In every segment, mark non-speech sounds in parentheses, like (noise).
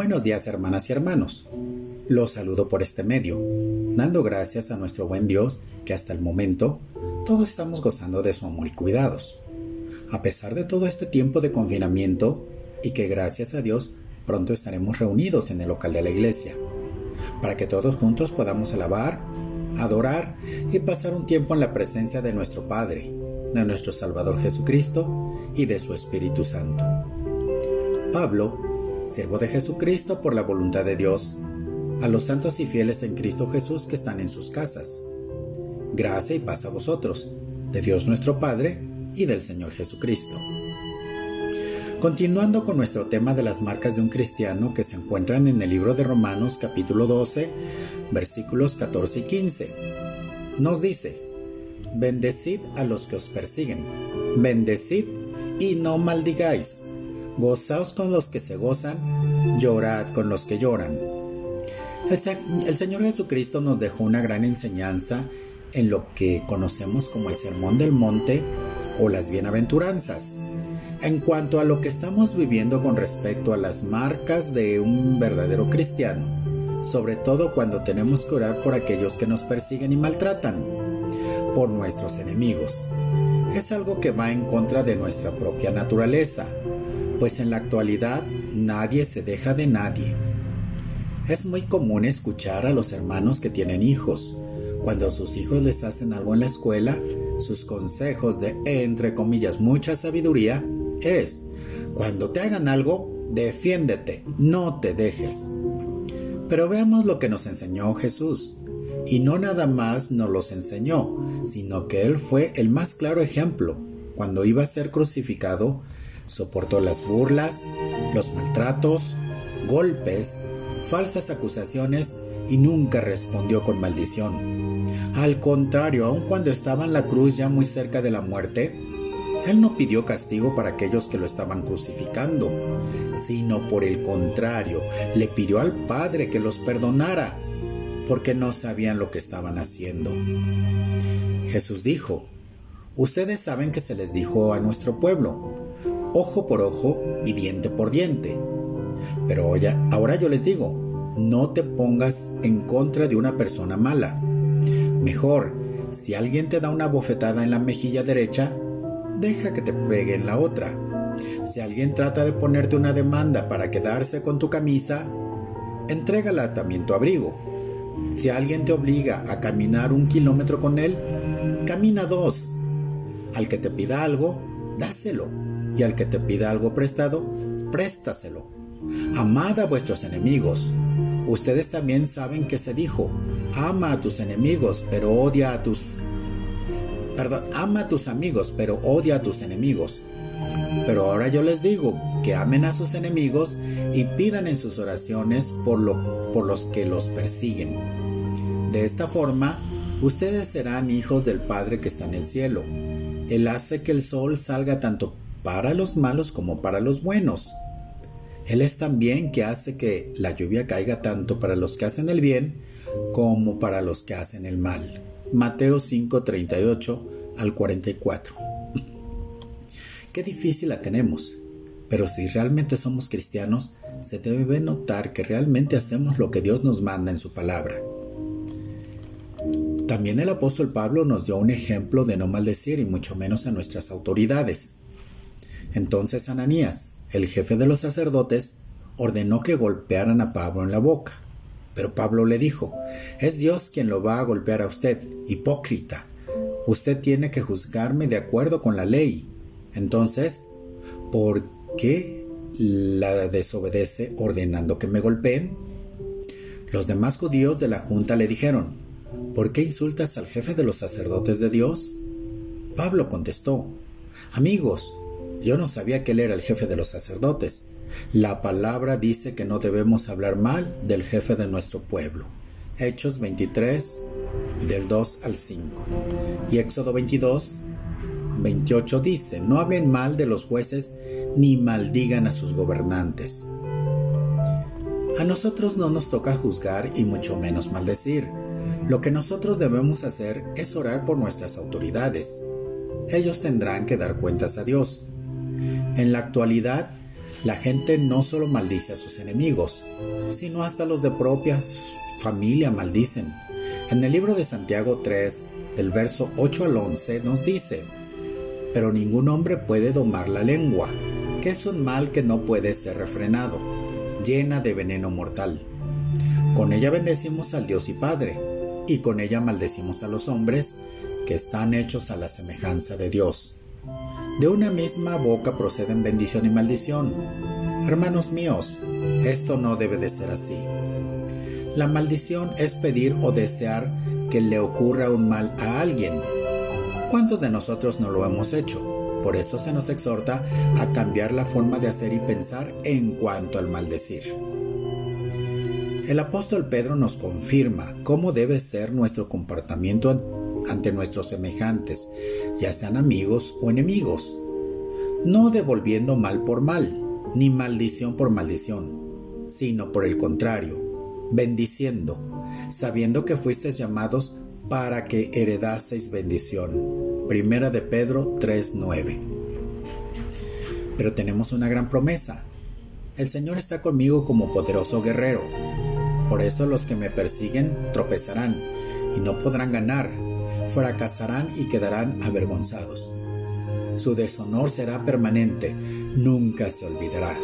Buenos días hermanas y hermanos. Los saludo por este medio, dando gracias a nuestro buen Dios que hasta el momento todos estamos gozando de su amor y cuidados. A pesar de todo este tiempo de confinamiento y que gracias a Dios pronto estaremos reunidos en el local de la iglesia, para que todos juntos podamos alabar, adorar y pasar un tiempo en la presencia de nuestro Padre, de nuestro Salvador Jesucristo y de su Espíritu Santo. Pablo, siervo de Jesucristo por la voluntad de Dios, a los santos y fieles en Cristo Jesús que están en sus casas. Gracia y paz a vosotros, de Dios nuestro Padre y del Señor Jesucristo. Continuando con nuestro tema de las marcas de un cristiano que se encuentran en el libro de Romanos capítulo 12, versículos 14 y 15, nos dice, Bendecid a los que os persiguen, bendecid y no maldigáis, gozaos con los que se gozan, llorad con los que lloran el, Señor Jesucristo nos dejó una gran enseñanza en lo que conocemos como el Sermón del Monte o las Bienaventuranzas. En cuanto a lo que estamos viviendo con respecto a las marcas de un verdadero cristiano, sobre todo cuando tenemos que orar por aquellos que nos persiguen y maltratan, por nuestros enemigos. Es algo que va en contra de nuestra propia naturaleza, pues en la actualidad nadie se deja de nadie es muy común escuchar a los hermanos que tienen hijos. Cuando sus hijos les hacen algo en la escuela, sus consejos de, entre comillas, mucha sabiduría es, cuando te hagan algo, defiéndete, no te dejes. Pero veamos lo que nos enseñó Jesús. Y no nada más nos los enseñó, sino que Él fue el más claro ejemplo. Cuando iba a ser crucificado, soportó las burlas, los maltratos, golpes, falsas acusaciones y nunca respondió con maldición. Al contrario, aun cuando estaba en la cruz ya muy cerca de la muerte, él no pidió castigo para aquellos que lo estaban crucificando, sino por el contrario, le pidió al Padre que los perdonara, porque no sabían lo que estaban haciendo. Jesús dijo, Ustedes saben que se les dijo a nuestro pueblo, ojo por ojo y diente por diente. Pero ahora yo les digo, no te pongas en contra de una persona mala. Mejor, si alguien te da una bofetada en la mejilla derecha, deja que te pegue en la otra. Si alguien trata de ponerte una demanda para quedarse con tu camisa, entrégala también tu abrigo. Si alguien te obliga a caminar un kilómetro con él, camina dos. Al que te pida algo, dáselo. Y al que te pida algo prestado, préstaselo. Amad a vuestros enemigos. Ustedes también saben que se dijo, ama a tus enemigos, pero odia a tus... Perdón, ama a tus amigos, pero odia a tus enemigos. Pero ahora yo les digo que amen a sus enemigos y pidan en sus oraciones por, lo, por los que los persiguen. De esta forma, ustedes serán hijos del Padre que está en el cielo. Él hace que el sol salga tanto para los malos como para los buenos él es también que hace que la lluvia caiga tanto para los que hacen el bien como para los que hacen el mal. Mateo 5, 38 al 44. (laughs) Qué difícil la tenemos, pero si realmente somos cristianos, se debe notar que realmente hacemos lo que Dios nos manda en su palabra. También el apóstol Pablo nos dio un ejemplo de no maldecir y mucho menos a nuestras autoridades. Entonces Ananías, el jefe de los sacerdotes, ordenó que golpearan a Pablo en la boca. Pero Pablo le dijo, es Dios quien lo va a golpear a usted, hipócrita. Usted tiene que juzgarme de acuerdo con la ley. Entonces, ¿por qué la desobedece ordenando que me golpeen? Los demás judíos de la junta le dijeron, ¿por qué insultas al jefe de los sacerdotes de Dios? Pablo contestó, Amigos, yo no sabía que él era el jefe de los sacerdotes. La palabra dice que no debemos hablar mal del jefe de nuestro pueblo. Hechos 23, del 2 al 5. Y Éxodo 22, 28 dice, no hablen mal de los jueces ni maldigan a sus gobernantes. A nosotros no nos toca juzgar y mucho menos maldecir. Lo que nosotros debemos hacer es orar por nuestras autoridades. Ellos tendrán que dar cuentas a Dios. En la actualidad, La gente no solo maldice a sus enemigos, sino hasta los de propias familia maldicen. En el libro de Santiago 3, del verso 8 al 11, nos dice, pero ningún hombre puede domar la lengua, que es un mal que no puede ser refrenado, llena de veneno mortal. Con ella bendecimos al Dios y Padre, y con ella maldecimos a los hombres que están hechos a la semejanza de Dios. De una misma boca proceden bendición y maldición. Hermanos míos, esto no debe de ser así. La maldición es pedir o desear que le ocurra un mal a alguien. ¿Cuántos de nosotros no lo hemos hecho? Por eso se nos exhorta a cambiar la forma de hacer y pensar en cuanto al maldecir. El apóstol Pedro nos confirma cómo debe ser nuestro comportamiento ante nuestros semejantes, ya sean amigos o enemigos, no devolviendo mal por mal, ni maldición por maldición, sino por el contrario, bendiciendo, sabiendo que fuisteis llamados para que heredaseis bendición. Primera de Pedro 3:9. Pero tenemos una gran promesa. El Señor está conmigo como poderoso guerrero. Por eso los que me persiguen tropezarán y no podrán ganar, fracasarán y quedarán avergonzados. Su deshonor será permanente, nunca se olvidará.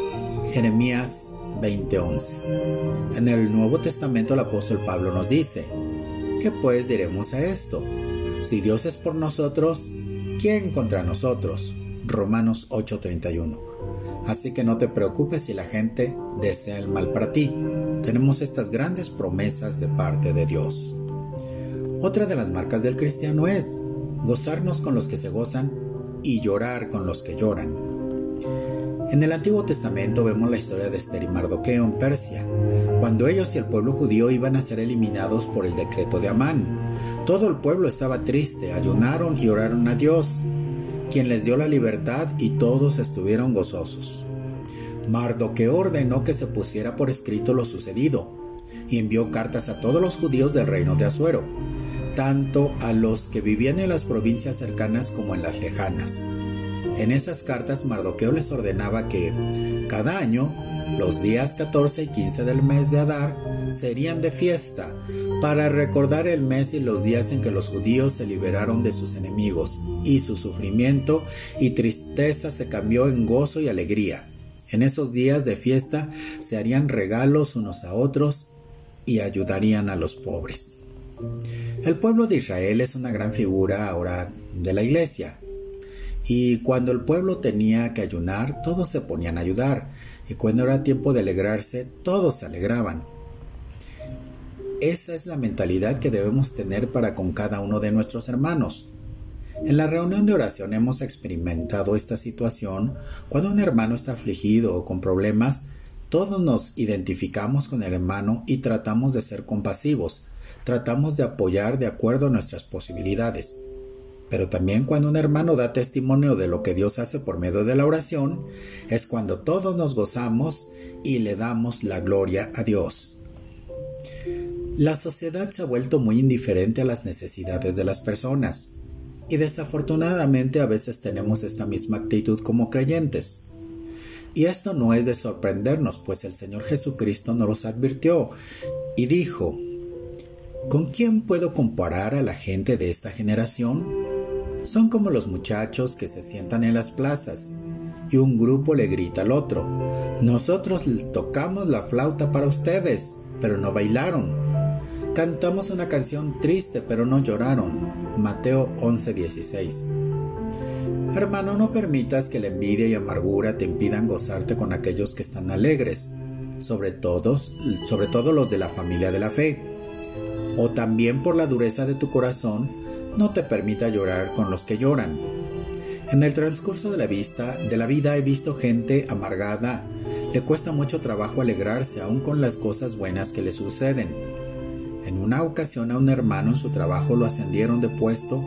Jeremías 20:11. En el Nuevo Testamento el apóstol Pablo nos dice, ¿qué pues diremos a esto? Si Dios es por nosotros, ¿quién contra nosotros? Romanos 8:31. Así que no te preocupes si la gente desea el mal para ti. Tenemos estas grandes promesas de parte de Dios. Otra de las marcas del cristiano es gozarnos con los que se gozan y llorar con los que lloran. En el Antiguo Testamento vemos la historia de Esther y Mardoqueo en Persia, cuando ellos y el pueblo judío iban a ser eliminados por el decreto de Amán. Todo el pueblo estaba triste, ayunaron y oraron a Dios, quien les dio la libertad y todos estuvieron gozosos. Mardoqueo ordenó que se pusiera por escrito lo sucedido y envió cartas a todos los judíos del reino de Azuero, tanto a los que vivían en las provincias cercanas como en las lejanas en esas cartas Mardoqueo les ordenaba que cada año los días 14 y 15 del mes de Adar serían de fiesta para recordar el mes y los días en que los judíos se liberaron de sus enemigos y su sufrimiento y tristeza se cambió en gozo y alegría. En esos días de fiesta se harían regalos unos a otros y ayudarían a los pobres. El pueblo de Israel es una gran figura ahora de la iglesia. Y cuando el pueblo tenía que ayunar, todos se ponían a ayudar. Y cuando era tiempo de alegrarse, todos se alegraban. Esa es la mentalidad que debemos tener para con cada uno de nuestros hermanos. En la reunión de oración hemos experimentado esta situación cuando un hermano está afligido o con problemas, todos nos identificamos con el hermano y tratamos de ser compasivos, tratamos de apoyar de acuerdo a nuestras posibilidades. Pero también cuando un hermano da testimonio de lo que Dios hace por medio de la oración, es cuando todos nos gozamos y le damos la gloria a Dios. La sociedad se ha vuelto muy indiferente a las necesidades de las personas y desafortunadamente a veces tenemos esta misma actitud como creyentes. Y esto no es de sorprendernos, pues el Señor Jesucristo nos los advirtió y dijo, ¿con quién puedo comparar a la gente de esta generación? Son como los muchachos que se sientan en las plazas y un grupo le grita al otro, nosotros tocamos la flauta para ustedes, pero no bailaron. Cantamos una canción triste, pero no lloraron. Mateo 11:16. Hermano, no permitas que la envidia y amargura te impidan gozarte con aquellos que están alegres, sobre todos, sobre todo los de la familia de la fe. O también por la dureza de tu corazón, no te permita llorar con los que lloran. En el transcurso de la, vista, de la vida he visto gente amargada, le cuesta mucho trabajo alegrarse aún con las cosas buenas que le suceden. En una ocasión a un hermano en su trabajo lo ascendieron de puesto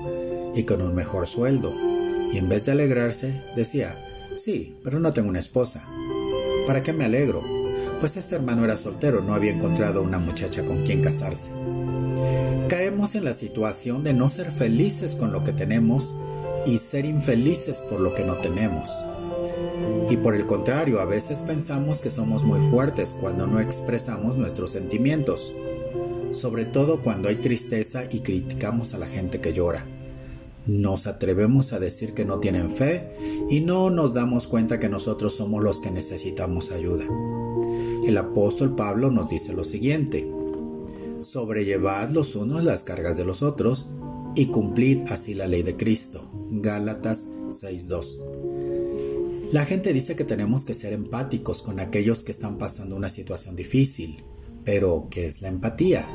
y con un mejor sueldo, y en vez de alegrarse decía, sí, pero no tengo una esposa. ¿Para qué me alegro? Pues este hermano era soltero, no había encontrado una muchacha con quien casarse. Caemos en la situación de no ser felices con lo que tenemos y ser infelices por lo que no tenemos. Y por el contrario, a veces pensamos que somos muy fuertes cuando no expresamos nuestros sentimientos, sobre todo cuando hay tristeza y criticamos a la gente que llora. Nos atrevemos a decir que no tienen fe y no nos damos cuenta que nosotros somos los que necesitamos ayuda. El apóstol Pablo nos dice lo siguiente, sobrellevad los unos las cargas de los otros y cumplid así la ley de Cristo. Gálatas 6.2. La gente dice que tenemos que ser empáticos con aquellos que están pasando una situación difícil, pero ¿qué es la empatía?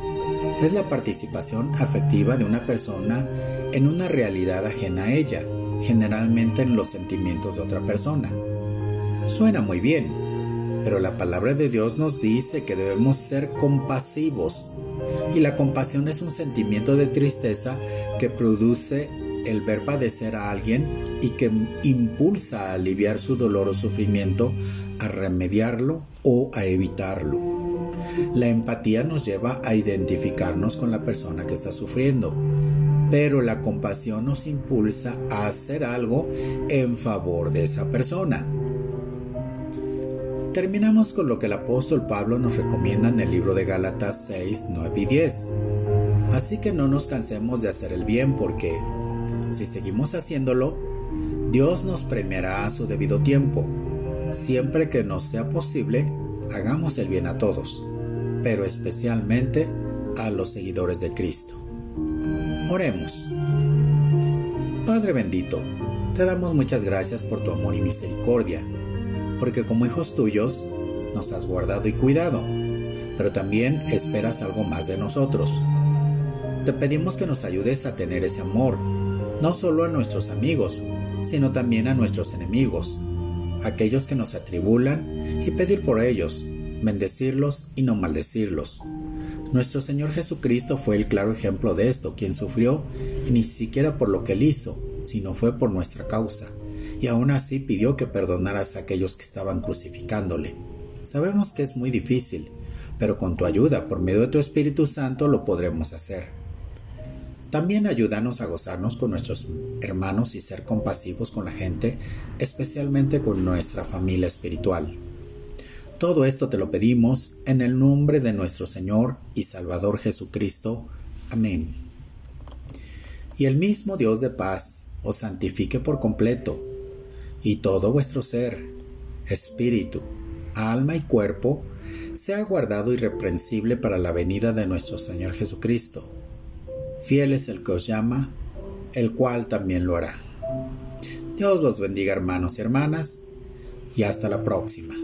Es la participación afectiva de una persona en una realidad ajena a ella, generalmente en los sentimientos de otra persona. Suena muy bien, pero la palabra de Dios nos dice que debemos ser compasivos y la compasión es un sentimiento de tristeza que produce el ver padecer a alguien y que impulsa a aliviar su dolor o sufrimiento, a remediarlo o a evitarlo. La empatía nos lleva a identificarnos con la persona que está sufriendo, pero la compasión nos impulsa a hacer algo en favor de esa persona. Terminamos con lo que el apóstol Pablo nos recomienda en el libro de Gálatas 6, 9 y 10. Así que no nos cansemos de hacer el bien porque, si seguimos haciéndolo, Dios nos premiará a su debido tiempo. Siempre que nos sea posible, hagamos el bien a todos, pero especialmente a los seguidores de Cristo. Oremos. Padre bendito, te damos muchas gracias por tu amor y misericordia porque como hijos tuyos nos has guardado y cuidado, pero también esperas algo más de nosotros. Te pedimos que nos ayudes a tener ese amor, no solo a nuestros amigos, sino también a nuestros enemigos, aquellos que nos atribulan, y pedir por ellos, bendecirlos y no maldecirlos. Nuestro Señor Jesucristo fue el claro ejemplo de esto, quien sufrió, ni siquiera por lo que él hizo, sino fue por nuestra causa y aún así pidió que perdonaras a aquellos que estaban crucificándole. Sabemos que es muy difícil, pero con tu ayuda, por medio de tu Espíritu Santo, lo podremos hacer. También ayúdanos a gozarnos con nuestros hermanos y ser compasivos con la gente, especialmente con nuestra familia espiritual. Todo esto te lo pedimos en el nombre de nuestro Señor y Salvador Jesucristo. Amén. Y el mismo Dios de paz os santifique por completo y todo vuestro ser, espíritu, alma y cuerpo, sea guardado irreprensible para la venida de nuestro Señor Jesucristo. Fiel es el que os llama, el cual también lo hará. Dios los bendiga hermanos y hermanas, y hasta la próxima.